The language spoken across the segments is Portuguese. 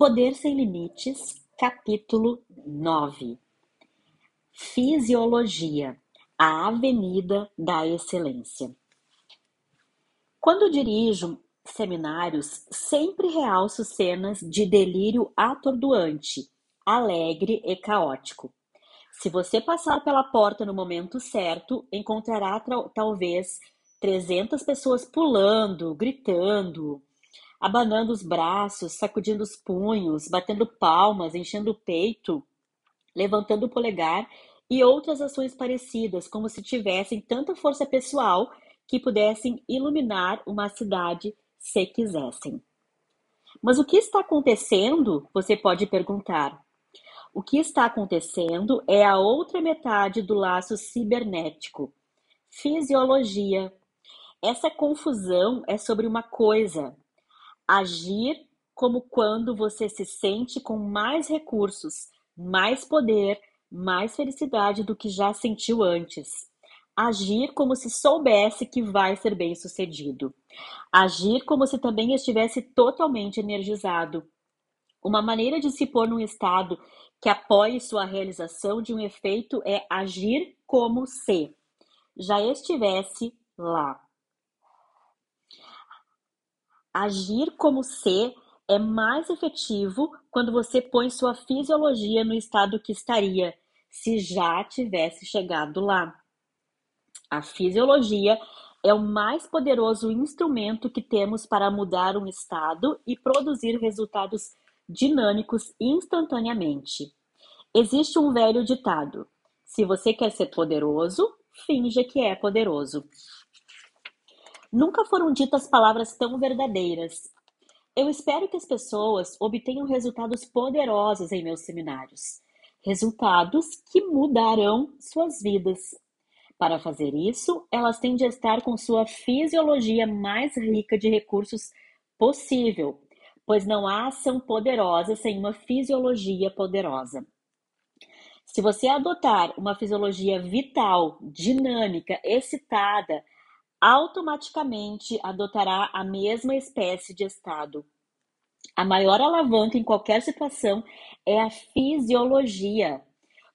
Poder Sem Limites, capítulo 9 Fisiologia A Avenida da Excelência. Quando dirijo seminários, sempre realço cenas de delírio atordoante, alegre e caótico. Se você passar pela porta no momento certo, encontrará talvez 300 pessoas pulando, gritando, abanando os braços, sacudindo os punhos, batendo palmas, enchendo o peito, levantando o polegar e outras ações parecidas, como se tivessem tanta força pessoal que pudessem iluminar uma cidade se quisessem. Mas o que está acontecendo? Você pode perguntar. O que está acontecendo é a outra metade do laço cibernético, fisiologia. Essa confusão é sobre uma coisa, Agir como quando você se sente com mais recursos, mais poder, mais felicidade do que já sentiu antes. Agir como se soubesse que vai ser bem sucedido. Agir como se também estivesse totalmente energizado. Uma maneira de se pôr num estado que apoie sua realização de um efeito é agir como se já estivesse lá. Agir como ser é mais efetivo quando você põe sua fisiologia no estado que estaria se já tivesse chegado lá. A fisiologia é o mais poderoso instrumento que temos para mudar um estado e produzir resultados dinâmicos instantaneamente. Existe um velho ditado: se você quer ser poderoso, finja que é poderoso. Nunca foram ditas palavras tão verdadeiras. Eu espero que as pessoas obtenham resultados poderosos em meus seminários. Resultados que mudarão suas vidas. Para fazer isso, elas têm de estar com sua fisiologia mais rica de recursos possível, pois não há ação poderosa sem uma fisiologia poderosa. Se você adotar uma fisiologia vital, dinâmica, excitada, automaticamente adotará a mesma espécie de estado. A maior alavanca em qualquer situação é a fisiologia,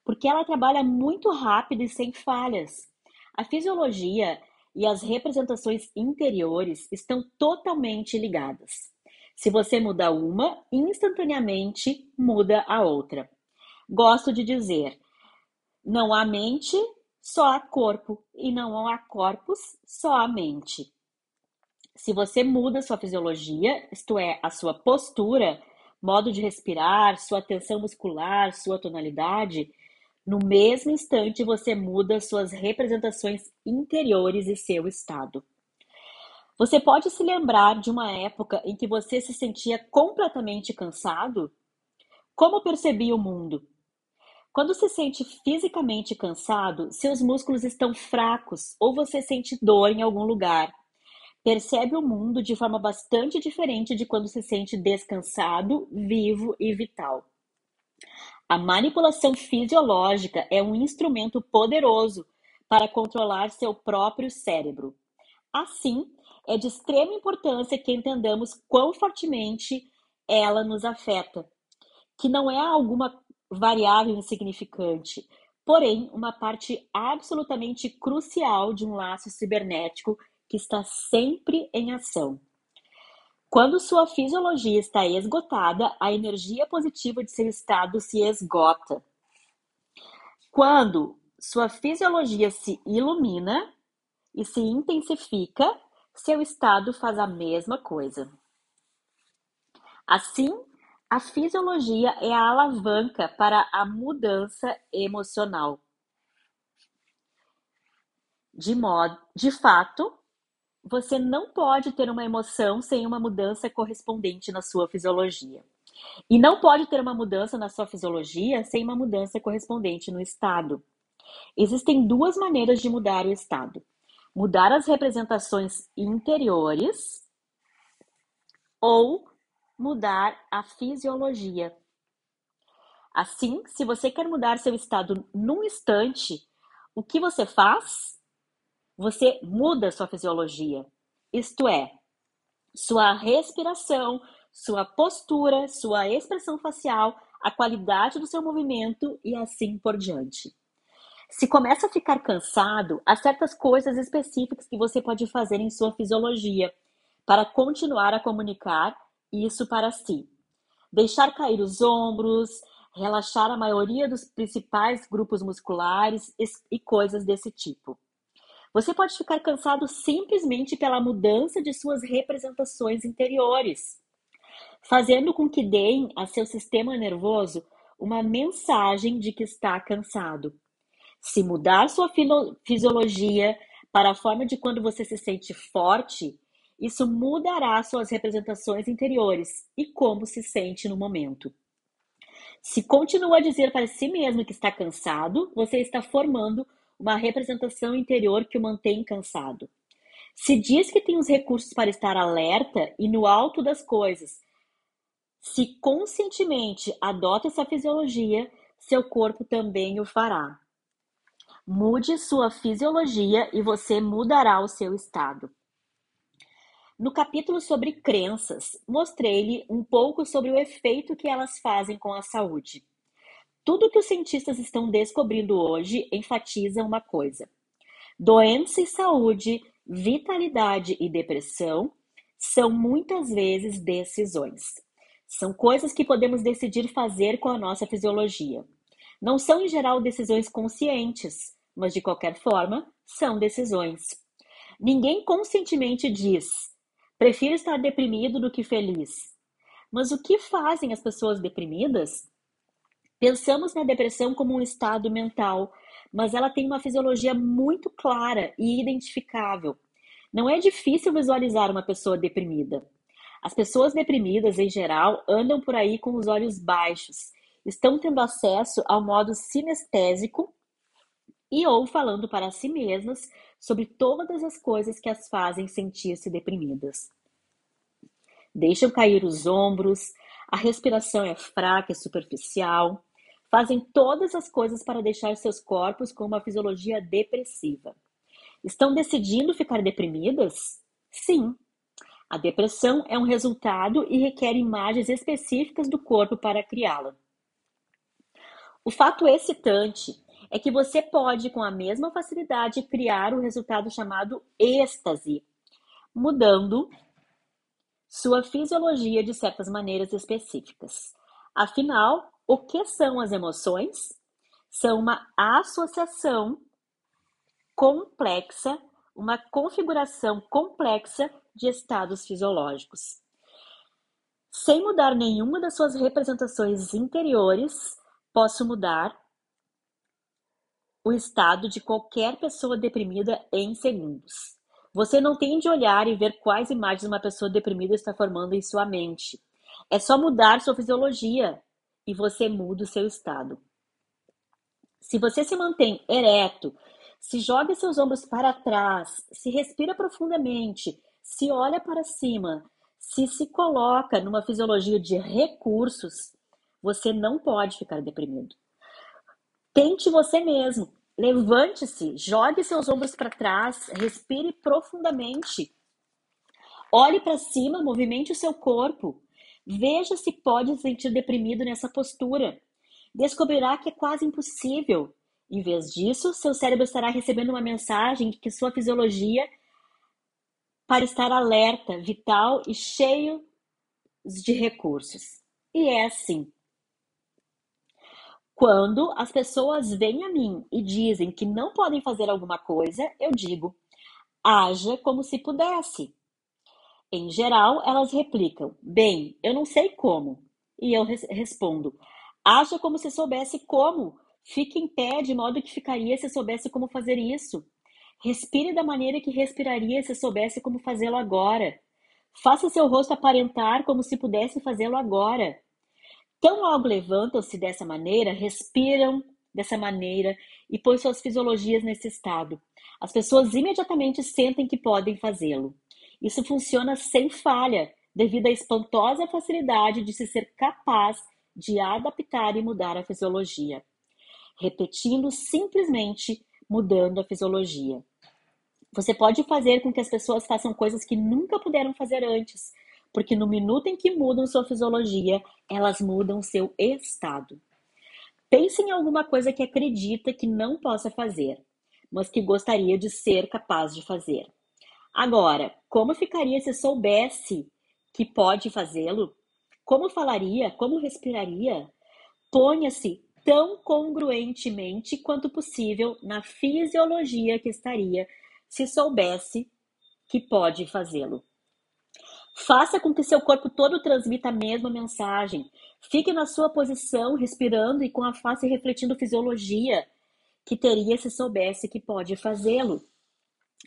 porque ela trabalha muito rápido e sem falhas. A fisiologia e as representações interiores estão totalmente ligadas. Se você muda uma, instantaneamente muda a outra. Gosto de dizer: não há mente só há corpo e não há corpos, só há mente. Se você muda sua fisiologia, isto é, a sua postura, modo de respirar, sua tensão muscular, sua tonalidade, no mesmo instante você muda suas representações interiores e seu estado. Você pode se lembrar de uma época em que você se sentia completamente cansado? Como percebia o mundo? Quando se sente fisicamente cansado, seus músculos estão fracos ou você sente dor em algum lugar. Percebe o mundo de forma bastante diferente de quando se sente descansado, vivo e vital. A manipulação fisiológica é um instrumento poderoso para controlar seu próprio cérebro. Assim, é de extrema importância que entendamos quão fortemente ela nos afeta, que não é alguma variável insignificante, porém uma parte absolutamente crucial de um laço cibernético que está sempre em ação. Quando sua fisiologia está esgotada, a energia positiva de seu estado se esgota. Quando sua fisiologia se ilumina e se intensifica, seu estado faz a mesma coisa. Assim, a fisiologia é a alavanca para a mudança emocional. De modo, de fato, você não pode ter uma emoção sem uma mudança correspondente na sua fisiologia. E não pode ter uma mudança na sua fisiologia sem uma mudança correspondente no estado. Existem duas maneiras de mudar o estado: mudar as representações interiores ou mudar a fisiologia. Assim, se você quer mudar seu estado num instante, o que você faz? Você muda sua fisiologia. Isto é, sua respiração, sua postura, sua expressão facial, a qualidade do seu movimento e assim por diante. Se começa a ficar cansado, há certas coisas específicas que você pode fazer em sua fisiologia para continuar a comunicar isso para si. Deixar cair os ombros, relaxar a maioria dos principais grupos musculares e coisas desse tipo. Você pode ficar cansado simplesmente pela mudança de suas representações interiores, fazendo com que deem a seu sistema nervoso uma mensagem de que está cansado. Se mudar sua fisiologia para a forma de quando você se sente forte, isso mudará suas representações interiores e como se sente no momento. Se continua a dizer para si mesmo que está cansado, você está formando uma representação interior que o mantém cansado. Se diz que tem os recursos para estar alerta e no alto das coisas, se conscientemente adota essa fisiologia, seu corpo também o fará. Mude sua fisiologia e você mudará o seu estado. No capítulo sobre crenças, mostrei-lhe um pouco sobre o efeito que elas fazem com a saúde. Tudo que os cientistas estão descobrindo hoje enfatiza uma coisa: doença e saúde, vitalidade e depressão são muitas vezes decisões. São coisas que podemos decidir fazer com a nossa fisiologia. Não são, em geral, decisões conscientes, mas de qualquer forma, são decisões. Ninguém conscientemente diz: prefiro estar deprimido do que feliz. Mas o que fazem as pessoas deprimidas? Pensamos na depressão como um estado mental, mas ela tem uma fisiologia muito clara e identificável. Não é difícil visualizar uma pessoa deprimida. As pessoas deprimidas, em geral, andam por aí com os olhos baixos, estão tendo acesso ao modo sinestésico e ou falando para si mesmas sobre todas as coisas que as fazem sentir-se deprimidas. Deixam cair os ombros, a respiração é fraca e superficial, fazem todas as coisas para deixar seus corpos com uma fisiologia depressiva. Estão decidindo ficar deprimidas? Sim. A depressão é um resultado e requer imagens específicas do corpo para criá-la. O fato excitante é que você pode, com a mesma facilidade, criar o resultado chamado êxtase, mudando sua fisiologia de certas maneiras específicas. Afinal, o que são as emoções? São uma associação complexa, uma configuração complexa de estados fisiológicos. Sem mudar nenhuma das suas representações interiores, posso mudar o estado de qualquer pessoa deprimida em segundos. Você não tem de olhar e ver quais imagens uma pessoa deprimida está formando em sua mente. É só mudar sua fisiologia, e você muda o seu estado. Se você se mantém ereto, se joga seus ombros para trás, se respira profundamente, se olha para cima, se se coloca numa fisiologia de recursos, você não pode ficar deprimido. Tente você mesmo. Levante-se, jogue seus ombros para trás, respire profundamente. Olhe para cima, movimente o seu corpo. Veja se pode se sentir deprimido nessa postura. Descobrirá que é quase impossível. Em vez disso, seu cérebro estará recebendo uma mensagem que sua fisiologia para estar alerta, vital e cheio de recursos. E é assim. Quando as pessoas vêm a mim e dizem que não podem fazer alguma coisa, eu digo: haja como se pudesse. Em geral, elas replicam: Bem, eu não sei como. E eu res respondo: Aja como se soubesse como. Fique em pé de modo que ficaria se soubesse como fazer isso. Respire da maneira que respiraria se soubesse como fazê-lo agora. Faça seu rosto aparentar como se pudesse fazê-lo agora. Tão logo levantam-se dessa maneira, respiram dessa maneira e põem suas fisiologias nesse estado. As pessoas imediatamente sentem que podem fazê-lo. Isso funciona sem falha, devido à espantosa facilidade de se ser capaz de adaptar e mudar a fisiologia, repetindo simplesmente mudando a fisiologia. Você pode fazer com que as pessoas façam coisas que nunca puderam fazer antes, porque no minuto em que mudam sua fisiologia, elas mudam seu estado. Pense em alguma coisa que acredita que não possa fazer, mas que gostaria de ser capaz de fazer. Agora, como ficaria se soubesse que pode fazê-lo? Como falaria? Como respiraria? Ponha-se tão congruentemente quanto possível na fisiologia que estaria se soubesse que pode fazê-lo. Faça com que seu corpo todo transmita a mesma mensagem. Fique na sua posição, respirando e com a face refletindo fisiologia que teria se soubesse que pode fazê-lo.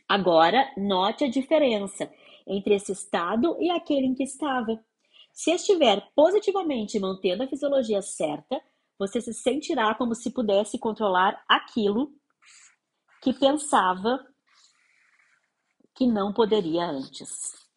Agora, note a diferença entre esse estado e aquele em que estava. Se estiver positivamente mantendo a fisiologia certa, você se sentirá como se pudesse controlar aquilo que pensava que não poderia antes.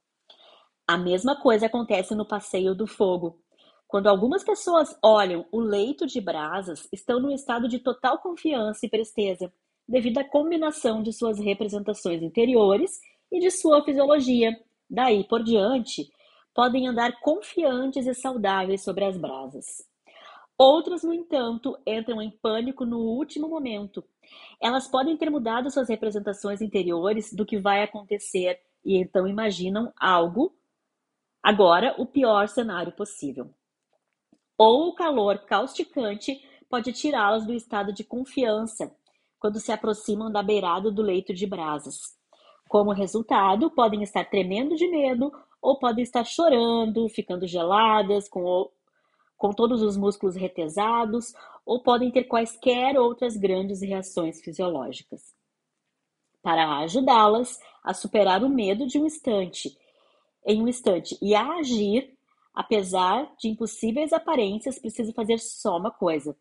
A mesma coisa acontece no passeio do fogo. Quando algumas pessoas olham o leito de brasas, estão num estado de total confiança e presteza, devido à combinação de suas representações interiores e de sua fisiologia. Daí por diante, podem andar confiantes e saudáveis sobre as brasas. Outras, no entanto, entram em pânico no último momento. Elas podem ter mudado suas representações interiores do que vai acontecer e então imaginam algo Agora, o pior cenário possível. Ou o calor causticante pode tirá-las do estado de confiança quando se aproximam da beirada do leito de brasas. Como resultado, podem estar tremendo de medo ou podem estar chorando, ficando geladas, com, com todos os músculos retesados, ou podem ter quaisquer outras grandes reações fisiológicas. Para ajudá-las a superar o medo de um instante em um instante e a agir, apesar de impossíveis aparências, precisa fazer só uma coisa: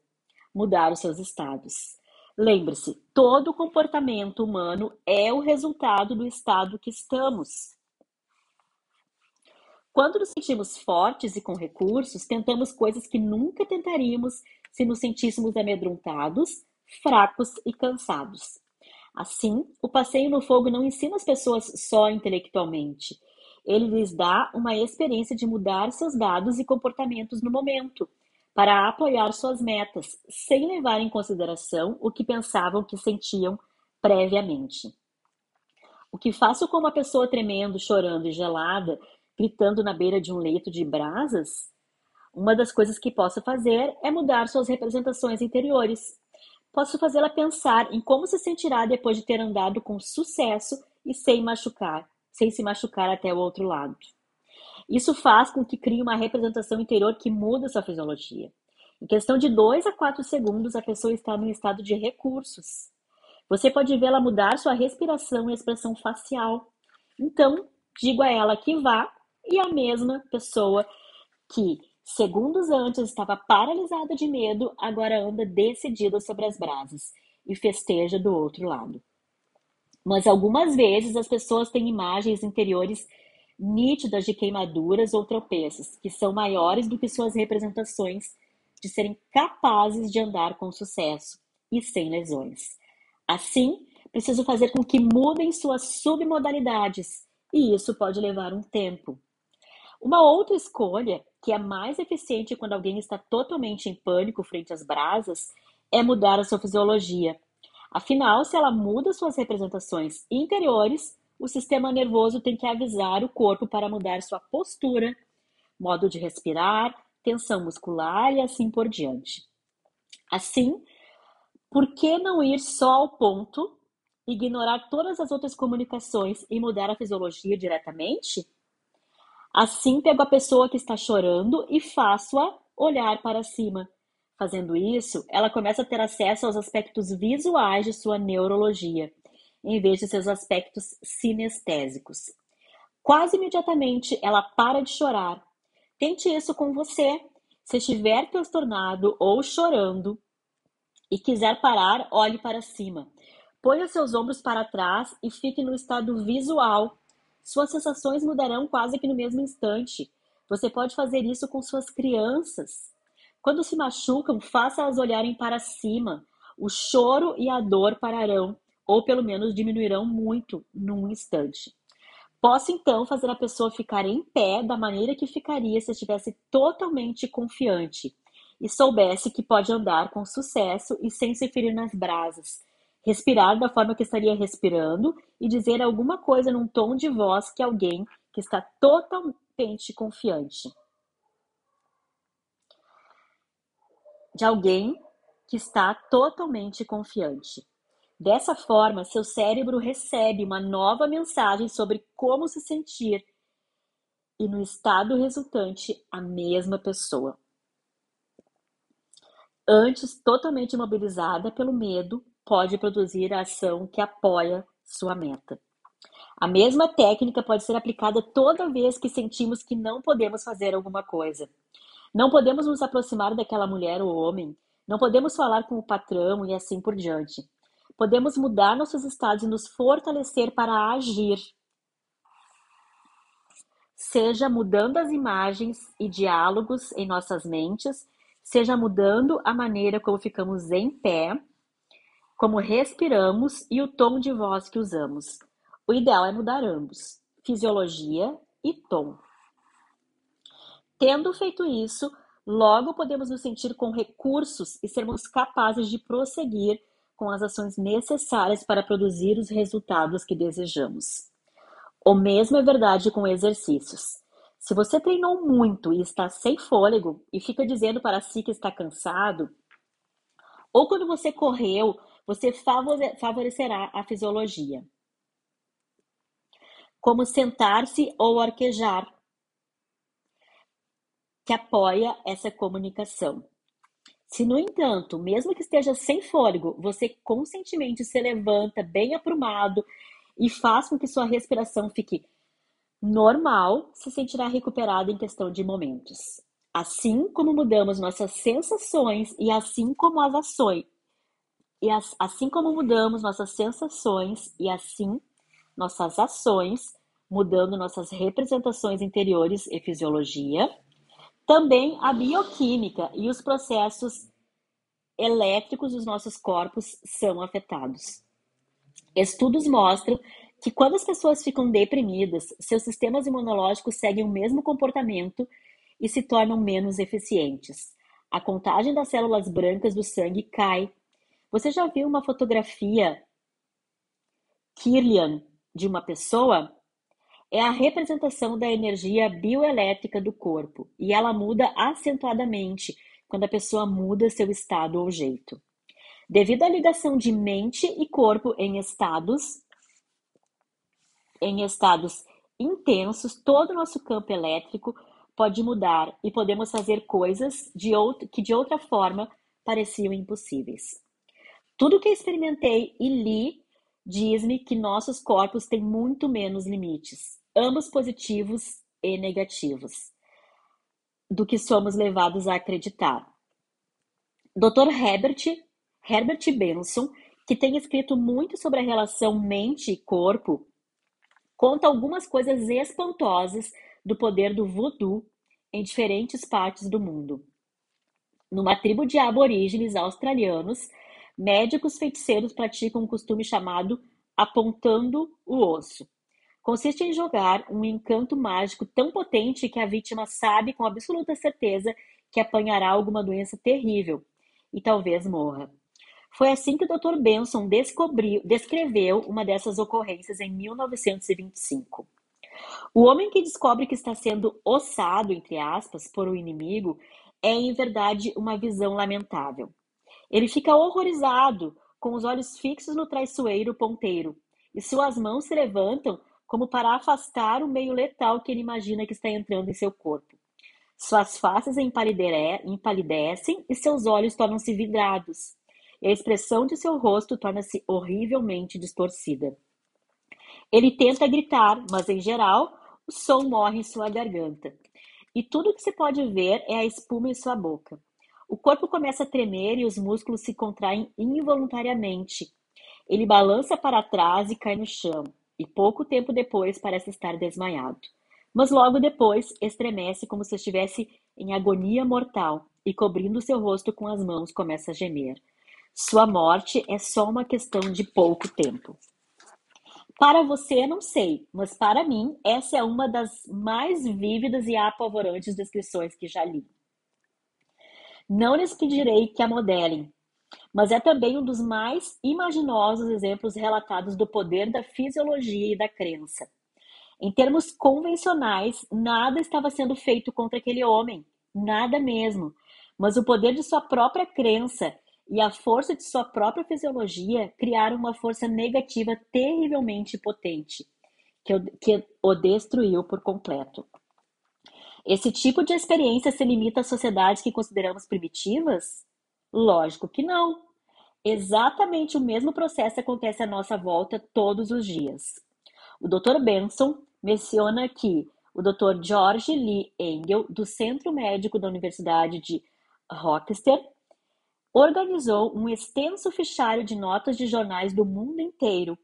mudar os seus estados. Lembre-se, todo comportamento humano é o resultado do estado que estamos. Quando nos sentimos fortes e com recursos, tentamos coisas que nunca tentaríamos se nos sentíssemos amedrontados, fracos e cansados. Assim, o passeio no fogo não ensina as pessoas só intelectualmente. Ele lhes dá uma experiência de mudar seus dados e comportamentos no momento, para apoiar suas metas, sem levar em consideração o que pensavam que sentiam previamente. O que faço com uma pessoa tremendo, chorando e gelada, gritando na beira de um leito de brasas? Uma das coisas que posso fazer é mudar suas representações interiores. Posso fazê-la pensar em como se sentirá depois de ter andado com sucesso e sem machucar, sem se machucar até o outro lado. Isso faz com que crie uma representação interior que muda sua fisiologia. Em questão de 2 a 4 segundos, a pessoa está num estado de recursos. Você pode vê-la mudar sua respiração e expressão facial. Então, digo a ela que vá e a mesma pessoa que segundos antes estava paralisada de medo, agora anda decidida sobre as brasas e festeja do outro lado. Mas algumas vezes as pessoas têm imagens interiores nítidas de queimaduras ou tropeços, que são maiores do que suas representações de serem capazes de andar com sucesso e sem lesões. Assim, preciso fazer com que mudem suas submodalidades, e isso pode levar um tempo. Uma outra escolha, que é mais eficiente quando alguém está totalmente em pânico frente às brasas, é mudar a sua fisiologia Afinal, se ela muda suas representações interiores, o sistema nervoso tem que avisar o corpo para mudar sua postura, modo de respirar, tensão muscular e assim por diante. Assim, por que não ir só ao ponto, ignorar todas as outras comunicações e mudar a fisiologia diretamente? Assim, pego a pessoa que está chorando e faço-a olhar para cima, Fazendo isso, ela começa a ter acesso aos aspectos visuais de sua neurologia, em vez de seus aspectos sinestésicos. Quase imediatamente ela para de chorar. Tente isso com você. Se estiver transtornado ou chorando e quiser parar, olhe para cima. Ponha seus ombros para trás e fique no estado visual. Suas sensações mudarão quase que no mesmo instante. Você pode fazer isso com suas crianças. Quando se machucam, faça-as olharem para cima. O choro e a dor pararão, ou pelo menos diminuirão muito num instante. Posso então fazer a pessoa ficar em pé da maneira que ficaria se estivesse totalmente confiante e soubesse que pode andar com sucesso e sem se ferir nas brasas, respirar da forma que estaria respirando e dizer alguma coisa num tom de voz que alguém que está totalmente confiante. De alguém que está totalmente confiante. Dessa forma, seu cérebro recebe uma nova mensagem sobre como se sentir e no estado resultante, a mesma pessoa. Antes totalmente imobilizada pelo medo, pode produzir a ação que apoia sua meta. A mesma técnica pode ser aplicada toda vez que sentimos que não podemos fazer alguma coisa. Não podemos nos aproximar daquela mulher ou homem, não podemos falar com o patrão e assim por diante. Podemos mudar nossos estados e nos fortalecer para agir. Seja mudando as imagens e diálogos em nossas mentes, seja mudando a maneira como ficamos em pé, como respiramos e o tom de voz que usamos. O ideal é mudar ambos, fisiologia e tom. Tendo feito isso, logo podemos nos sentir com recursos e sermos capazes de prosseguir com as ações necessárias para produzir os resultados que desejamos. O mesmo é verdade com exercícios. Se você treinou muito e está sem fôlego e fica dizendo para si que está cansado, ou quando você correu, você favorecerá a fisiologia. Como sentar-se ou arquejar, que apoia essa comunicação. Se, no entanto, mesmo que esteja sem fôlego, você conscientemente se levanta bem aprumado e faz com que sua respiração fique normal, se sentirá recuperado em questão de momentos. Assim como mudamos nossas sensações e assim como as ações, e as, assim como mudamos nossas sensações e assim nossas ações, mudando nossas representações interiores e fisiologia, também a bioquímica e os processos elétricos dos nossos corpos são afetados. Estudos mostram que quando as pessoas ficam deprimidas, seus sistemas imunológicos seguem o mesmo comportamento e se tornam menos eficientes. A contagem das células brancas do sangue cai. Você já viu uma fotografia Kirlian de uma pessoa? É a representação da energia bioelétrica do corpo e ela muda acentuadamente quando a pessoa muda seu estado ou jeito. Devido à ligação de mente e corpo em estados em estados intensos, todo o nosso campo elétrico pode mudar e podemos fazer coisas de outro, que de outra forma pareciam impossíveis. Tudo que experimentei e li diz-me que nossos corpos têm muito menos limites ambos positivos e negativos, do que somos levados a acreditar. Dr. Herbert, Herbert Benson, que tem escrito muito sobre a relação mente e corpo, conta algumas coisas espantosas do poder do voodoo em diferentes partes do mundo. Numa tribo de aborígenes australianos, médicos feiticeiros praticam um costume chamado apontando o osso, Consiste em jogar um encanto mágico tão potente que a vítima sabe com absoluta certeza que apanhará alguma doença terrível e talvez morra. Foi assim que o Dr. Benson descobriu, descreveu uma dessas ocorrências em 1925. O homem que descobre que está sendo ossado, entre aspas, por um inimigo é, em verdade, uma visão lamentável. Ele fica horrorizado, com os olhos fixos no traiçoeiro ponteiro, e suas mãos se levantam como para afastar o meio letal que ele imagina que está entrando em seu corpo. Suas faces empalidecem e seus olhos tornam-se vidrados, e a expressão de seu rosto torna-se horrivelmente distorcida. Ele tenta gritar, mas em geral o som morre em sua garganta. E tudo que se pode ver é a espuma em sua boca. O corpo começa a tremer e os músculos se contraem involuntariamente. Ele balança para trás e cai no chão e pouco tempo depois parece estar desmaiado. Mas logo depois estremece como se estivesse em agonia mortal e, cobrindo seu rosto com as mãos, começa a gemer. Sua morte é só uma questão de pouco tempo. Para você, não sei, mas para mim, essa é uma das mais vívidas e apavorantes descrições que já li. Não lhes pedirei que a modelem, mas é também um dos mais imaginosos exemplos relatados do poder da fisiologia e da crença. Em termos convencionais, nada estava sendo feito contra aquele homem, nada mesmo. Mas o poder de sua própria crença e a força de sua própria fisiologia criaram uma força negativa terrivelmente potente, que o, que o destruiu por completo. Esse tipo de experiência se limita às sociedades que consideramos primitivas? Lógico que não. Exatamente o mesmo processo acontece à nossa volta todos os dias. O Dr. Benson menciona que o Dr. George Lee Engel, do Centro Médico da Universidade de Rochester, organizou um extenso fichário de notas de jornais do mundo inteiro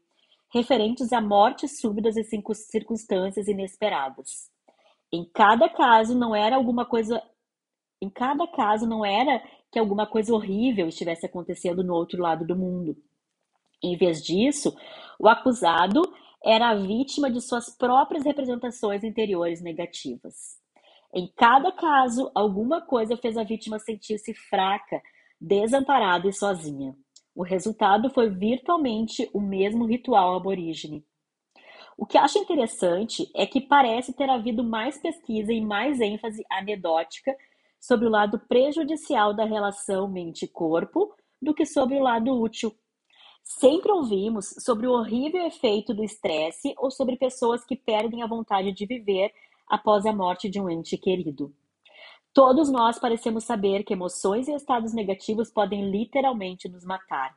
referentes a mortes súbitas e circunstâncias inesperadas. Em cada caso não era alguma coisa em cada caso não era que alguma coisa horrível estivesse acontecendo no outro lado do mundo. Em vez disso, o acusado era a vítima de suas próprias representações interiores negativas. Em cada caso, alguma coisa fez a vítima sentir-se fraca, desamparada e sozinha. O resultado foi virtualmente o mesmo ritual aborígene. O que acho interessante é que parece ter havido mais pesquisa e mais ênfase anedótica sobre o lado prejudicial da relação mente-corpo do que sobre o lado útil. Sempre ouvimos sobre o horrível efeito do estresse ou sobre pessoas que perdem a vontade de viver após a morte de um ente querido. Todos nós parecemos saber que emoções e estados negativos podem literalmente nos matar.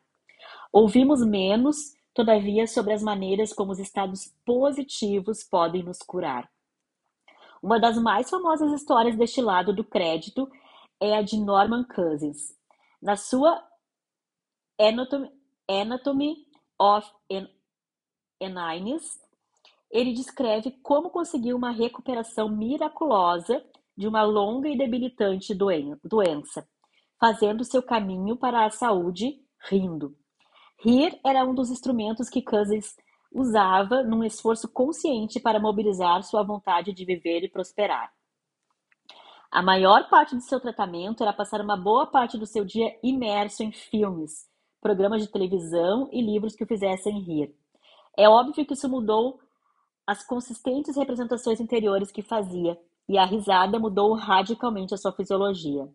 Ouvimos menos, todavia, sobre as maneiras como os estados positivos podem nos curar. Uma das mais famosas histórias deste lado do crédito é a de Norman Cousins. Na sua Anatomy, Anatomy of Anines, ele descreve como conseguiu uma recuperação miraculosa de uma longa e debilitante doença, fazendo seu caminho para a saúde rindo. Rir era um dos instrumentos que Cousins usava num esforço consciente para mobilizar sua vontade de viver e prosperar. A maior parte de seu tratamento era passar uma boa parte do seu dia imerso em filmes, programas de televisão e livros que o fizessem rir. É óbvio que isso mudou as consistentes representações interiores que fazia, e a risada mudou radicalmente a sua fisiologia.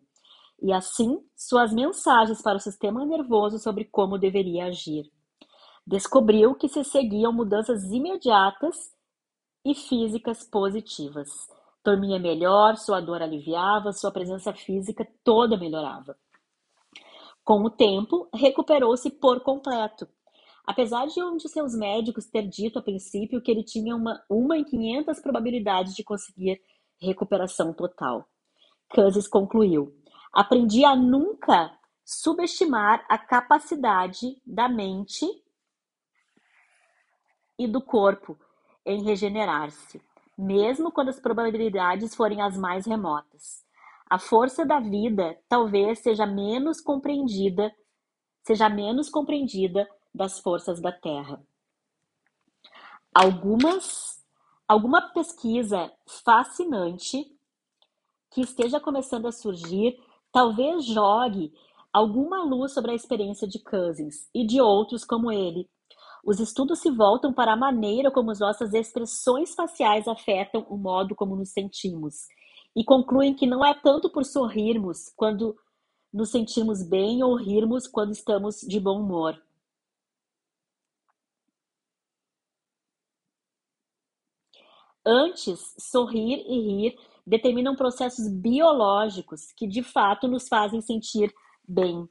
E assim, suas mensagens para o sistema nervoso sobre como deveria agir. Descobriu que se seguiam mudanças imediatas e físicas positivas. Dormia melhor, sua dor aliviava, sua presença física toda melhorava. Com o tempo, recuperou-se por completo. Apesar de um de seus médicos ter dito a princípio que ele tinha uma, uma em 500 probabilidades de conseguir recuperação total. Cousins concluiu: Aprendi a nunca subestimar a capacidade da mente e do corpo em regenerar-se, mesmo quando as probabilidades forem as mais remotas. A força da vida talvez seja menos compreendida, seja menos compreendida das forças da Terra. Algumas alguma pesquisa fascinante que esteja começando a surgir talvez jogue alguma luz sobre a experiência de Cousins e de outros como ele. Os estudos se voltam para a maneira como as nossas expressões faciais afetam o modo como nos sentimos e concluem que não é tanto por sorrirmos quando nos sentimos bem ou rirmos quando estamos de bom humor. Antes, sorrir e rir determinam processos biológicos que de fato nos fazem sentir bem.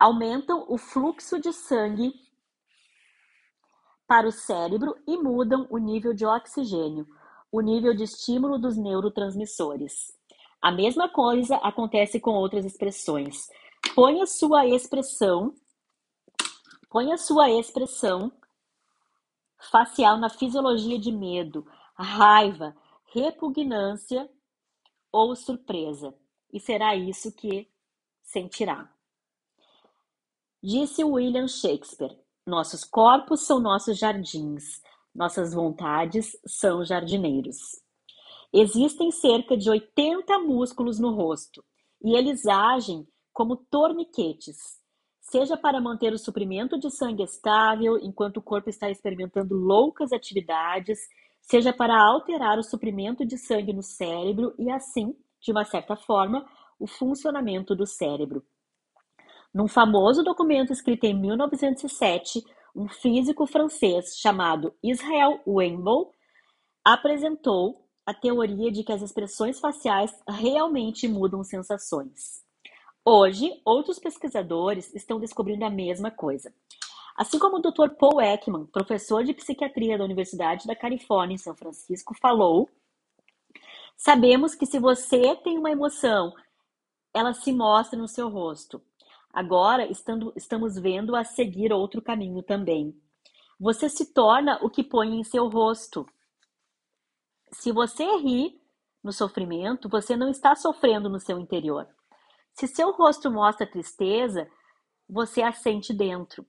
Aumentam o fluxo de sangue para o cérebro e mudam o nível de oxigênio, o nível de estímulo dos neurotransmissores. A mesma coisa acontece com outras expressões. Põe a sua expressão, põe a sua expressão facial na fisiologia de medo, raiva, repugnância ou surpresa, e será isso que sentirá. Disse William Shakespeare: Nossos corpos são nossos jardins, nossas vontades são jardineiros. Existem cerca de 80 músculos no rosto e eles agem como torniquetes, seja para manter o suprimento de sangue estável enquanto o corpo está experimentando loucas atividades, seja para alterar o suprimento de sangue no cérebro e assim, de uma certa forma, o funcionamento do cérebro. Num famoso documento escrito em 1907, um físico francês chamado Israel Weinbold apresentou a teoria de que as expressões faciais realmente mudam sensações. Hoje, outros pesquisadores estão descobrindo a mesma coisa. Assim como o Dr. Paul Ekman, professor de psiquiatria da Universidade da Califórnia em São Francisco, falou, sabemos que se você tem uma emoção, ela se mostra no seu rosto. Agora estando, estamos vendo a seguir outro caminho também. Você se torna o que põe em seu rosto. Se você ri no sofrimento, você não está sofrendo no seu interior. Se seu rosto mostra tristeza, você a sente dentro.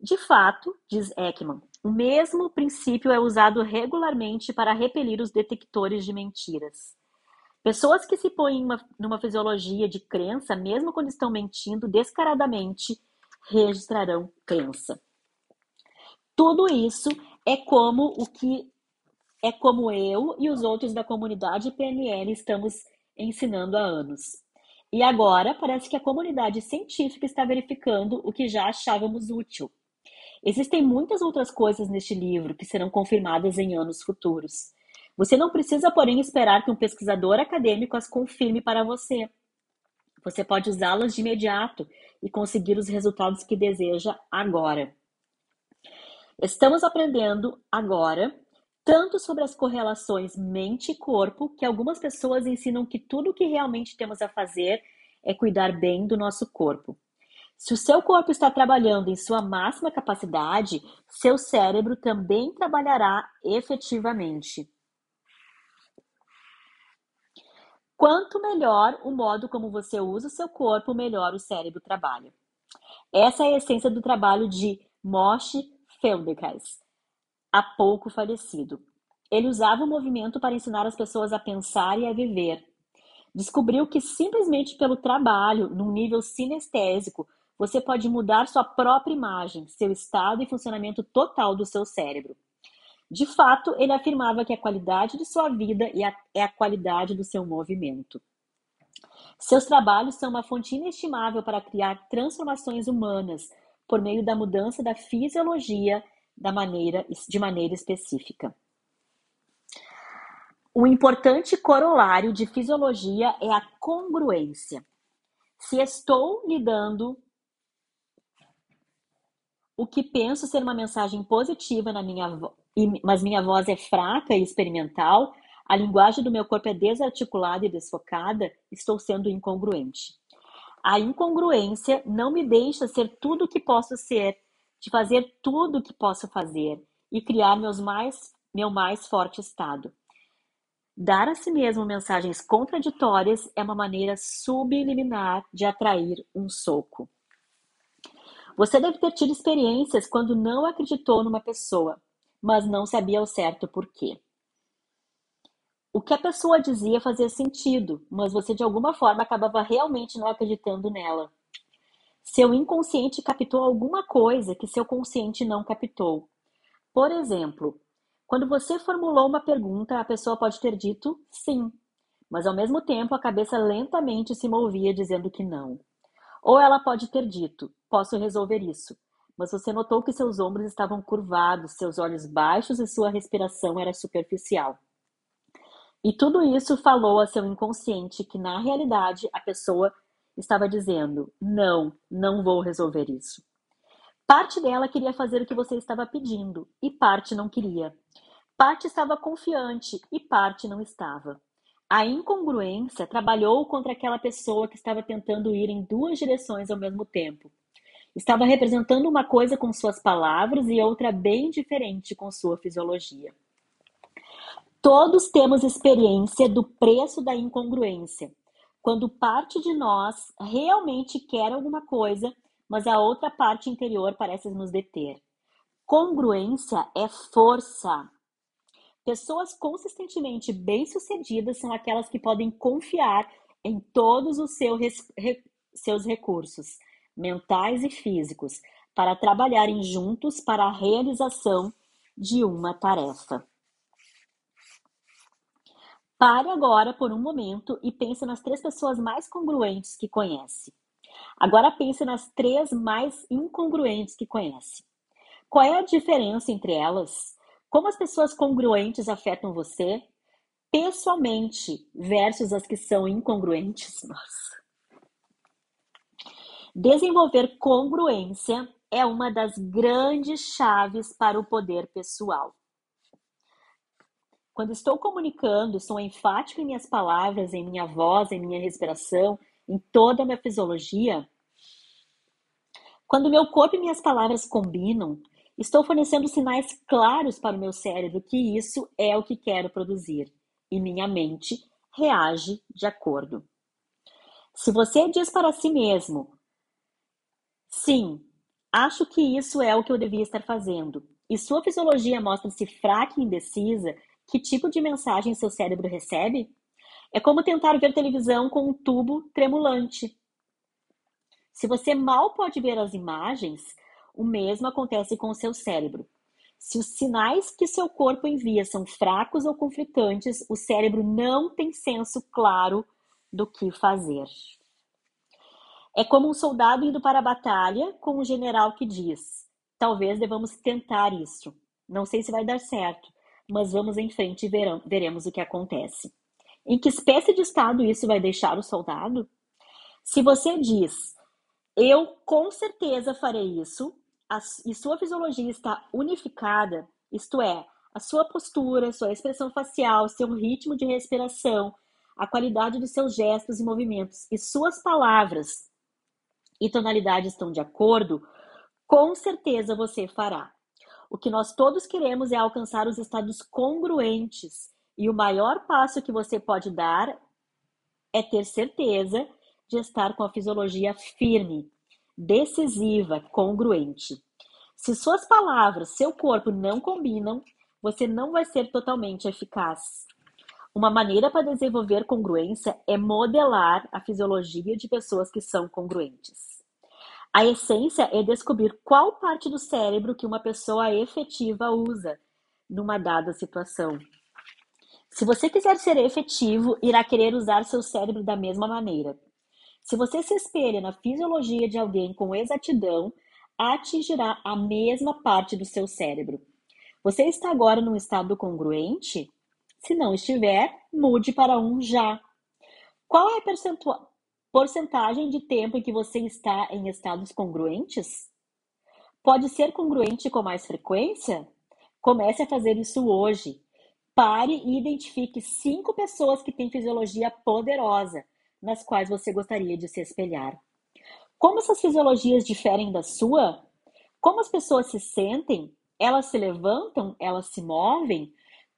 De fato, diz Ekman, o mesmo princípio é usado regularmente para repelir os detectores de mentiras. Pessoas que se põem uma, numa fisiologia de crença, mesmo quando estão mentindo descaradamente, registrarão crença. Tudo isso é como o que é como eu e os outros da comunidade PNL estamos ensinando há anos. E agora parece que a comunidade científica está verificando o que já achávamos útil. Existem muitas outras coisas neste livro que serão confirmadas em anos futuros. Você não precisa, porém, esperar que um pesquisador acadêmico as confirme para você. Você pode usá-las de imediato e conseguir os resultados que deseja agora. Estamos aprendendo agora tanto sobre as correlações mente e corpo que algumas pessoas ensinam que tudo o que realmente temos a fazer é cuidar bem do nosso corpo. Se o seu corpo está trabalhando em sua máxima capacidade, seu cérebro também trabalhará efetivamente. Quanto melhor o modo como você usa o seu corpo, melhor o cérebro trabalha. Essa é a essência do trabalho de Moshe Feldenkrais, há pouco falecido. Ele usava o movimento para ensinar as pessoas a pensar e a viver. Descobriu que simplesmente pelo trabalho, num nível sinestésico, você pode mudar sua própria imagem, seu estado e funcionamento total do seu cérebro. De fato, ele afirmava que a qualidade de sua vida é a qualidade do seu movimento. Seus trabalhos são uma fonte inestimável para criar transformações humanas por meio da mudança da fisiologia da maneira, de maneira específica. Um importante corolário de fisiologia é a congruência. Se estou lidando o que penso ser uma mensagem positiva na minha mas minha voz é fraca e experimental, a linguagem do meu corpo é desarticulada e desfocada, estou sendo incongruente. A incongruência não me deixa ser tudo o que posso ser, de fazer tudo o que posso fazer e criar meus mais, meu mais forte estado. Dar a si mesmo mensagens contraditórias é uma maneira subliminar de atrair um soco. Você deve ter tido experiências quando não acreditou numa pessoa, mas não sabia ao certo por quê. O que a pessoa dizia fazia sentido, mas você de alguma forma acabava realmente não acreditando nela. Seu inconsciente captou alguma coisa que seu consciente não captou. Por exemplo, quando você formulou uma pergunta, a pessoa pode ter dito sim, mas ao mesmo tempo a cabeça lentamente se movia dizendo que não. Ou ela pode ter dito: posso resolver isso, mas você notou que seus ombros estavam curvados, seus olhos baixos e sua respiração era superficial. E tudo isso falou a seu inconsciente que, na realidade, a pessoa estava dizendo: Não, não vou resolver isso. Parte dela queria fazer o que você estava pedindo e parte não queria. Parte estava confiante e parte não estava. A incongruência trabalhou contra aquela pessoa que estava tentando ir em duas direções ao mesmo tempo. Estava representando uma coisa com suas palavras e outra bem diferente com sua fisiologia. Todos temos experiência do preço da incongruência. Quando parte de nós realmente quer alguma coisa, mas a outra parte interior parece nos deter. Congruência é força. Pessoas consistentemente bem-sucedidas são aquelas que podem confiar em todos os seus, seus recursos, mentais e físicos, para trabalharem juntos para a realização de uma tarefa. Pare agora por um momento e pense nas três pessoas mais congruentes que conhece. Agora pense nas três mais incongruentes que conhece. Qual é a diferença entre elas? Como as pessoas congruentes afetam você pessoalmente versus as que são incongruentes? Nossa. Desenvolver congruência é uma das grandes chaves para o poder pessoal. Quando estou comunicando, sou enfático em minhas palavras, em minha voz, em minha respiração, em toda a minha fisiologia. Quando meu corpo e minhas palavras combinam, estou fornecendo sinais claros para o meu cérebro que isso é o que quero produzir e minha mente reage de acordo. Se você diz para si mesmo, sim, acho que isso é o que eu devia estar fazendo, e sua fisiologia mostra-se fraca e indecisa, que tipo de mensagem seu cérebro recebe? É como tentar ver televisão com um tubo tremulante. Se você mal pode ver as imagens, o mesmo acontece com o seu cérebro. Se os sinais que seu corpo envia são fracos ou conflitantes, o cérebro não tem senso claro do que fazer. É como um soldado indo para a batalha com um general que diz: talvez devamos tentar isso. Não sei se vai dar certo, mas vamos em frente e verão, veremos o que acontece. Em que espécie de estado isso vai deixar o soldado? Se você diz, eu com certeza farei isso, a, e sua fisiologia está unificada, isto é, a sua postura, sua expressão facial, seu ritmo de respiração, a qualidade dos seus gestos e movimentos e suas palavras e tonalidades estão de acordo, com certeza você fará. O que nós todos queremos é alcançar os estados congruentes. E o maior passo que você pode dar é ter certeza de estar com a fisiologia firme, decisiva, congruente. Se suas palavras, seu corpo não combinam, você não vai ser totalmente eficaz. Uma maneira para desenvolver congruência é modelar a fisiologia de pessoas que são congruentes. A essência é descobrir qual parte do cérebro que uma pessoa efetiva usa numa dada situação. Se você quiser ser efetivo, irá querer usar seu cérebro da mesma maneira. Se você se espelha na fisiologia de alguém com exatidão, atingirá a mesma parte do seu cérebro. Você está agora num estado congruente? Se não estiver, mude para um já. Qual é a? Porcentagem de tempo em que você está em estados congruentes? Pode ser congruente com mais frequência? Comece a fazer isso hoje. Pare e identifique cinco pessoas que têm fisiologia poderosa, nas quais você gostaria de se espelhar. Como essas fisiologias diferem da sua? Como as pessoas se sentem? Elas se levantam? Elas se movem?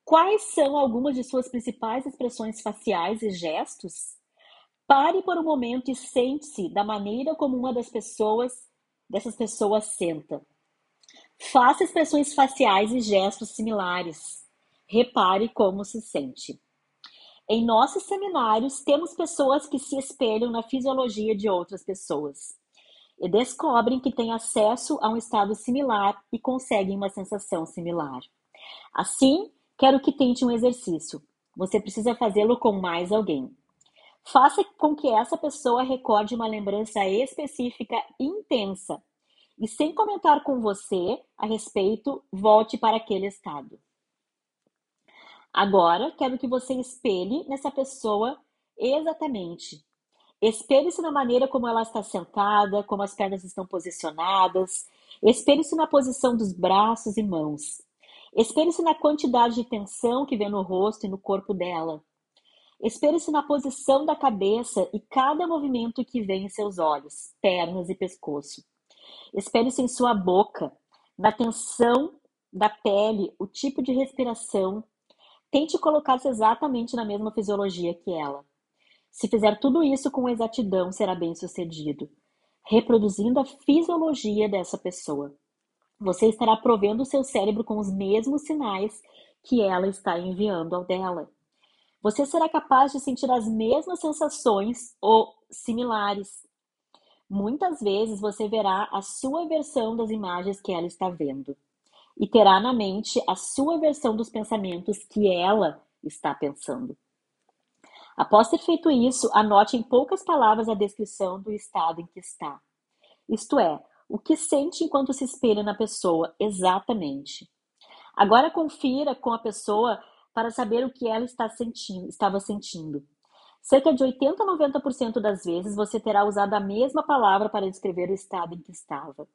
Quais são algumas de suas principais expressões faciais e gestos? Pare por um momento e sente-se da maneira como uma das pessoas, dessas pessoas senta. Faça expressões faciais e gestos similares. Repare como se sente. Em nossos seminários, temos pessoas que se espelham na fisiologia de outras pessoas e descobrem que têm acesso a um estado similar e conseguem uma sensação similar. Assim, quero que tente um exercício. Você precisa fazê-lo com mais alguém. Faça com que essa pessoa recorde uma lembrança específica intensa e, sem comentar com você a respeito, volte para aquele estado. Agora, quero que você espelhe nessa pessoa exatamente. Espelhe-se na maneira como ela está sentada, como as pernas estão posicionadas. Espelhe-se na posição dos braços e mãos. Espelhe-se na quantidade de tensão que vê no rosto e no corpo dela. Espere-se na posição da cabeça e cada movimento que vem em seus olhos, pernas e pescoço. Espere-se em sua boca, na tensão da pele, o tipo de respiração. Tente colocar-se exatamente na mesma fisiologia que ela. Se fizer tudo isso com exatidão, será bem sucedido. reproduzindo a fisiologia dessa pessoa. Você estará provendo o seu cérebro com os mesmos sinais que ela está enviando ao dela. Você será capaz de sentir as mesmas sensações ou similares. Muitas vezes você verá a sua versão das imagens que ela está vendo e terá na mente a sua versão dos pensamentos que ela está pensando. Após ter feito isso, anote em poucas palavras a descrição do estado em que está. Isto é, o que sente enquanto se espelha na pessoa, exatamente. Agora confira com a pessoa para saber o que ela está sentindo, estava sentindo. Cerca de 80 a 90% das vezes você terá usado a mesma palavra para descrever o estado em que estava.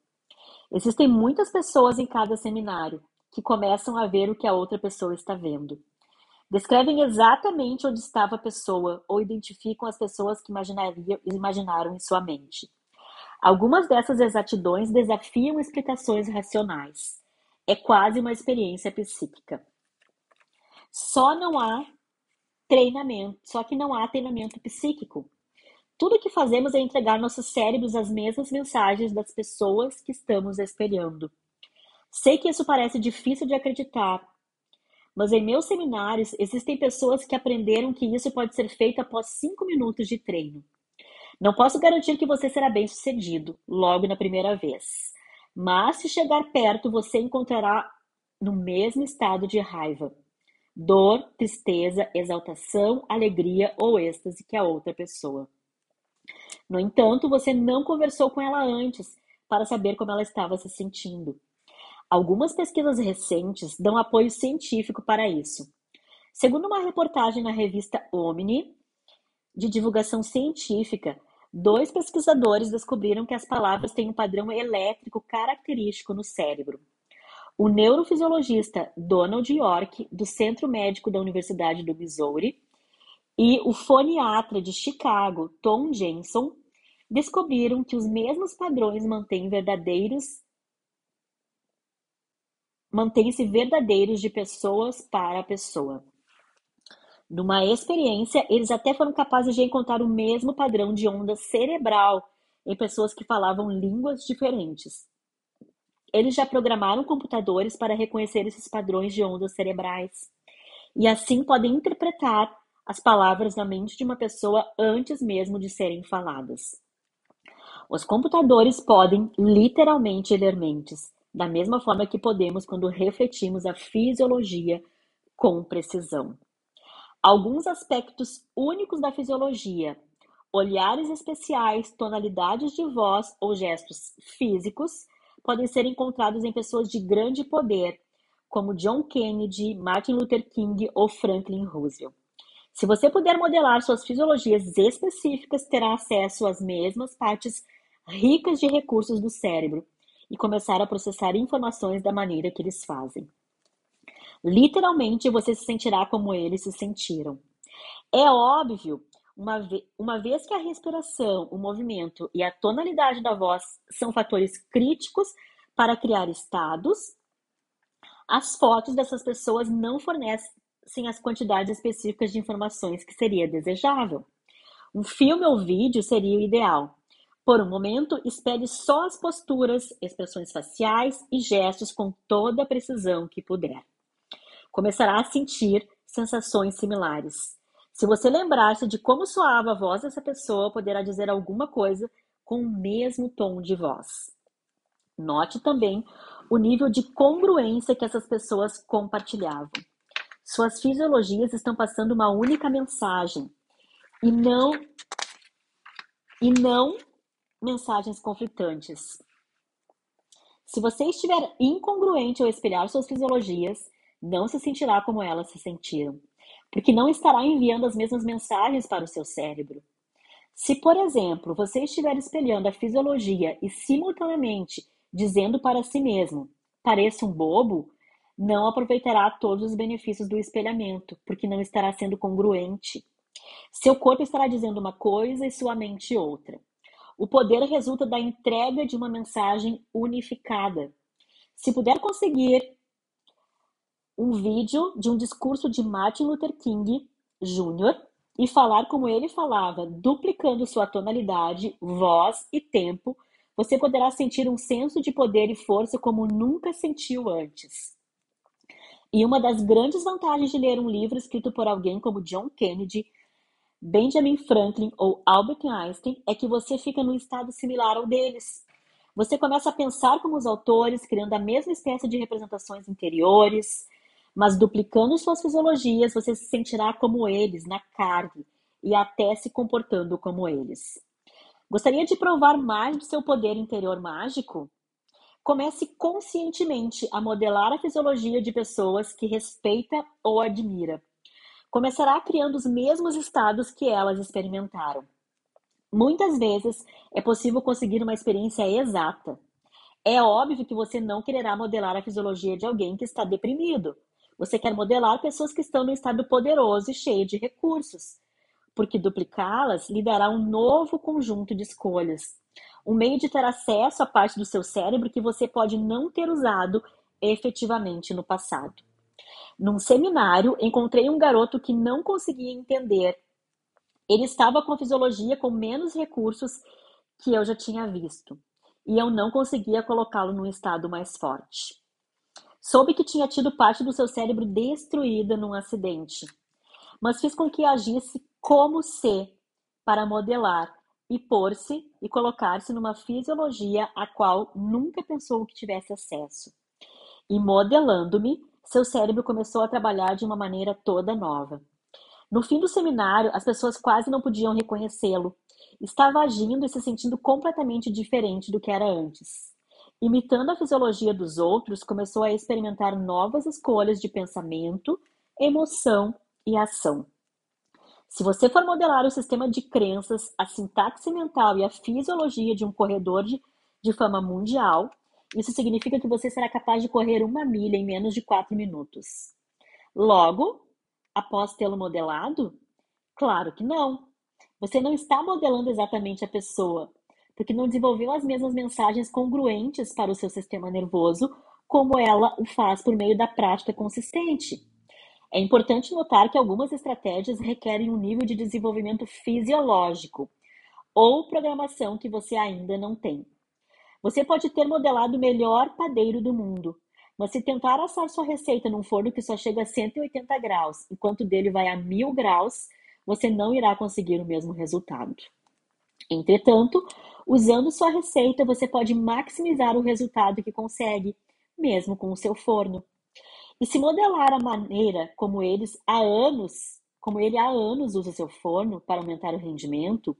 Existem muitas pessoas em cada seminário que começam a ver o que a outra pessoa está vendo. Descrevem exatamente onde estava a pessoa ou identificam as pessoas que imaginaram em sua mente. Algumas dessas exatidões desafiam explicações racionais. É quase uma experiência psíquica. Só não há treinamento, só que não há treinamento psíquico. Tudo que fazemos é entregar nossos cérebros as mesmas mensagens das pessoas que estamos espelhando. Sei que isso parece difícil de acreditar, mas em meus seminários existem pessoas que aprenderam que isso pode ser feito após cinco minutos de treino. Não posso garantir que você será bem sucedido logo na primeira vez, mas se chegar perto, você encontrará no mesmo estado de raiva, dor, tristeza, exaltação, alegria ou êxtase que a outra pessoa. No entanto, você não conversou com ela antes para saber como ela estava se sentindo. Algumas pesquisas recentes dão apoio científico para isso. Segundo uma reportagem na revista Omni, de divulgação científica, dois pesquisadores descobriram que as palavras têm um padrão elétrico característico no cérebro. O neurofisiologista Donald York, do Centro Médico da Universidade do Missouri, e o foniatra de Chicago, Tom Jensen, descobriram que os mesmos padrões mantêm verdadeiros mantêm-se verdadeiros de pessoas para pessoa. Numa experiência, eles até foram capazes de encontrar o mesmo padrão de onda cerebral em pessoas que falavam línguas diferentes. Eles já programaram computadores para reconhecer esses padrões de ondas cerebrais e assim podem interpretar as palavras na mente de uma pessoa antes mesmo de serem faladas. Os computadores podem literalmente ler mentes, da mesma forma que podemos quando refletimos a fisiologia com precisão. Alguns aspectos únicos da fisiologia, olhares especiais, tonalidades de voz ou gestos físicos, podem ser encontrados em pessoas de grande poder, como John Kennedy, Martin Luther King ou Franklin Roosevelt. Se você puder modelar suas fisiologias específicas, terá acesso às mesmas partes ricas de recursos do cérebro e começar a processar informações da maneira que eles fazem. Literalmente, você se sentirá como eles se sentiram. É óbvio, uma, ve uma vez que a respiração, o movimento e a tonalidade da voz são fatores críticos para criar estados, as fotos dessas pessoas não fornecem as quantidades específicas de informações que seria desejável. Um filme ou vídeo seria o ideal. Por um momento, espere só as posturas, expressões faciais e gestos com toda a precisão que puder. Começará a sentir sensações similares. Se você lembrar-se de como soava a voz dessa pessoa, poderá dizer alguma coisa com o mesmo tom de voz. Note também o nível de congruência que essas pessoas compartilhavam. Suas fisiologias estão passando uma única mensagem e não e não mensagens conflitantes. Se você estiver incongruente ao espelhar suas fisiologias, não se sentirá como elas se sentiram, porque não estará enviando as mesmas mensagens para o seu cérebro. Se, por exemplo, você estiver espelhando a fisiologia e simultaneamente dizendo para si mesmo, pareça um bobo, não aproveitará todos os benefícios do espelhamento, porque não estará sendo congruente. Seu corpo estará dizendo uma coisa e sua mente outra. O poder resulta da entrega de uma mensagem unificada. Se puder conseguir um vídeo de um discurso de Martin Luther King Jr., e falar como ele falava, duplicando sua tonalidade, voz e tempo, você poderá sentir um senso de poder e força como nunca sentiu antes. E uma das grandes vantagens de ler um livro escrito por alguém como John Kennedy, Benjamin Franklin ou Albert Einstein é que você fica num estado similar ao deles. Você começa a pensar como os autores, criando a mesma espécie de representações interiores, mas duplicando suas fisiologias, você se sentirá como eles, na carne, e até se comportando como eles. Gostaria de provar mais do seu poder interior mágico? Comece conscientemente a modelar a fisiologia de pessoas que respeita ou admira. Começará criando os mesmos estados que elas experimentaram. Muitas vezes é possível conseguir uma experiência exata. É óbvio que você não quererá modelar a fisiologia de alguém que está deprimido. Você quer modelar pessoas que estão no estado poderoso e cheio de recursos, porque duplicá-las lhe dará um novo conjunto de escolhas. Um meio de ter acesso à parte do seu cérebro que você pode não ter usado efetivamente no passado. Num seminário, encontrei um garoto que não conseguia entender ele estava com a fisiologia com menos recursos que eu já tinha visto, e eu não conseguia colocá-lo num estado mais forte. Soube que tinha tido parte do seu cérebro destruída num acidente, mas fiz com que agisse como se para modelar e pôr-se e colocar-se numa fisiologia a qual nunca pensou que tivesse acesso. E modelando-me, seu cérebro começou a trabalhar de uma maneira toda nova. No fim do seminário, as pessoas quase não podiam reconhecê-lo. Estava agindo e se sentindo completamente diferente do que era antes. Imitando a fisiologia dos outros, começou a experimentar novas escolhas de pensamento, emoção e ação. Se você for modelar o sistema de crenças, a sintaxe mental e a fisiologia de um corredor de, de fama mundial, isso significa que você será capaz de correr uma milha em menos de quatro minutos. Logo, após tê-lo modelado? Claro que não. Você não está modelando exatamente a pessoa, porque não desenvolveu as mesmas mensagens congruentes para o seu sistema nervoso como ela o faz por meio da prática consistente. É importante notar que algumas estratégias requerem um nível de desenvolvimento fisiológico ou programação que você ainda não tem. Você pode ter modelado o melhor padeiro do mundo, mas se tentar assar sua receita num forno que só chega a 180 graus, enquanto dele vai a 1000 graus, você não irá conseguir o mesmo resultado. Entretanto, usando sua receita, você pode maximizar o resultado que consegue, mesmo com o seu forno. E se modelar a maneira como eles há anos, como ele há anos usa seu forno para aumentar o rendimento,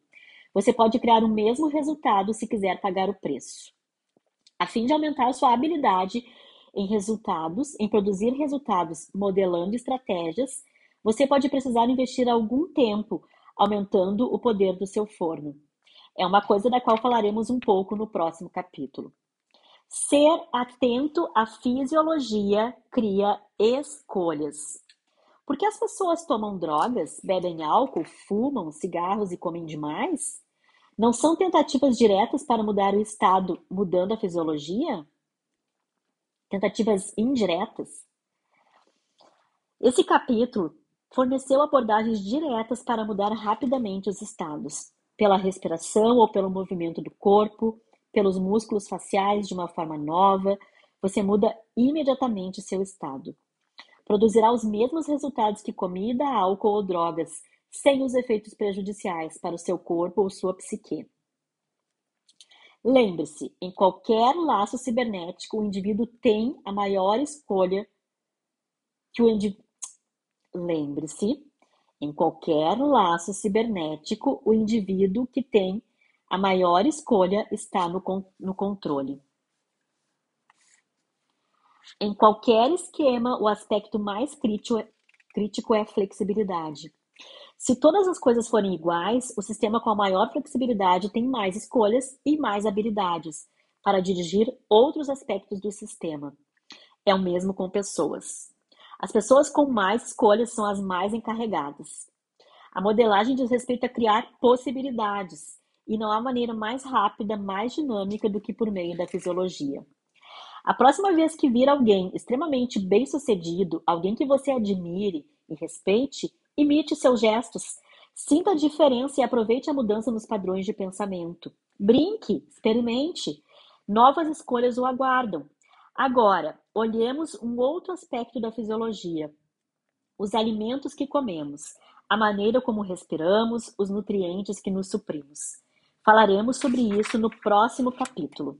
você pode criar o mesmo resultado se quiser pagar o preço. A fim de aumentar sua habilidade em resultados, em produzir resultados modelando estratégias, você pode precisar investir algum tempo aumentando o poder do seu forno. É uma coisa da qual falaremos um pouco no próximo capítulo. Ser atento à fisiologia cria escolhas. Porque as pessoas tomam drogas, bebem álcool, fumam cigarros e comem demais? Não são tentativas diretas para mudar o estado, mudando a fisiologia? tentativas indiretas. Esse capítulo forneceu abordagens diretas para mudar rapidamente os estados, pela respiração ou pelo movimento do corpo, pelos músculos faciais de uma forma nova, você muda imediatamente seu estado. Produzirá os mesmos resultados que comida, álcool ou drogas, sem os efeitos prejudiciais para o seu corpo ou sua psique. Lembre-se, em qualquer laço cibernético, o indivíduo tem a maior escolha que o indivíduo. Lembre-se, em qualquer laço cibernético, o indivíduo que tem a maior escolha está no, no controle. Em qualquer esquema, o aspecto mais crítico é, crítico é a flexibilidade. Se todas as coisas forem iguais, o sistema com a maior flexibilidade tem mais escolhas e mais habilidades para dirigir outros aspectos do sistema. É o mesmo com pessoas. As pessoas com mais escolhas são as mais encarregadas. A modelagem diz respeito a criar possibilidades, e não há maneira mais rápida, mais dinâmica do que por meio da fisiologia. A próxima vez que vir alguém extremamente bem-sucedido, alguém que você admire e respeite, Imite seus gestos. Sinta a diferença e aproveite a mudança nos padrões de pensamento. Brinque, experimente. Novas escolhas o aguardam. Agora, olhemos um outro aspecto da fisiologia: os alimentos que comemos, a maneira como respiramos, os nutrientes que nos suprimos. Falaremos sobre isso no próximo capítulo.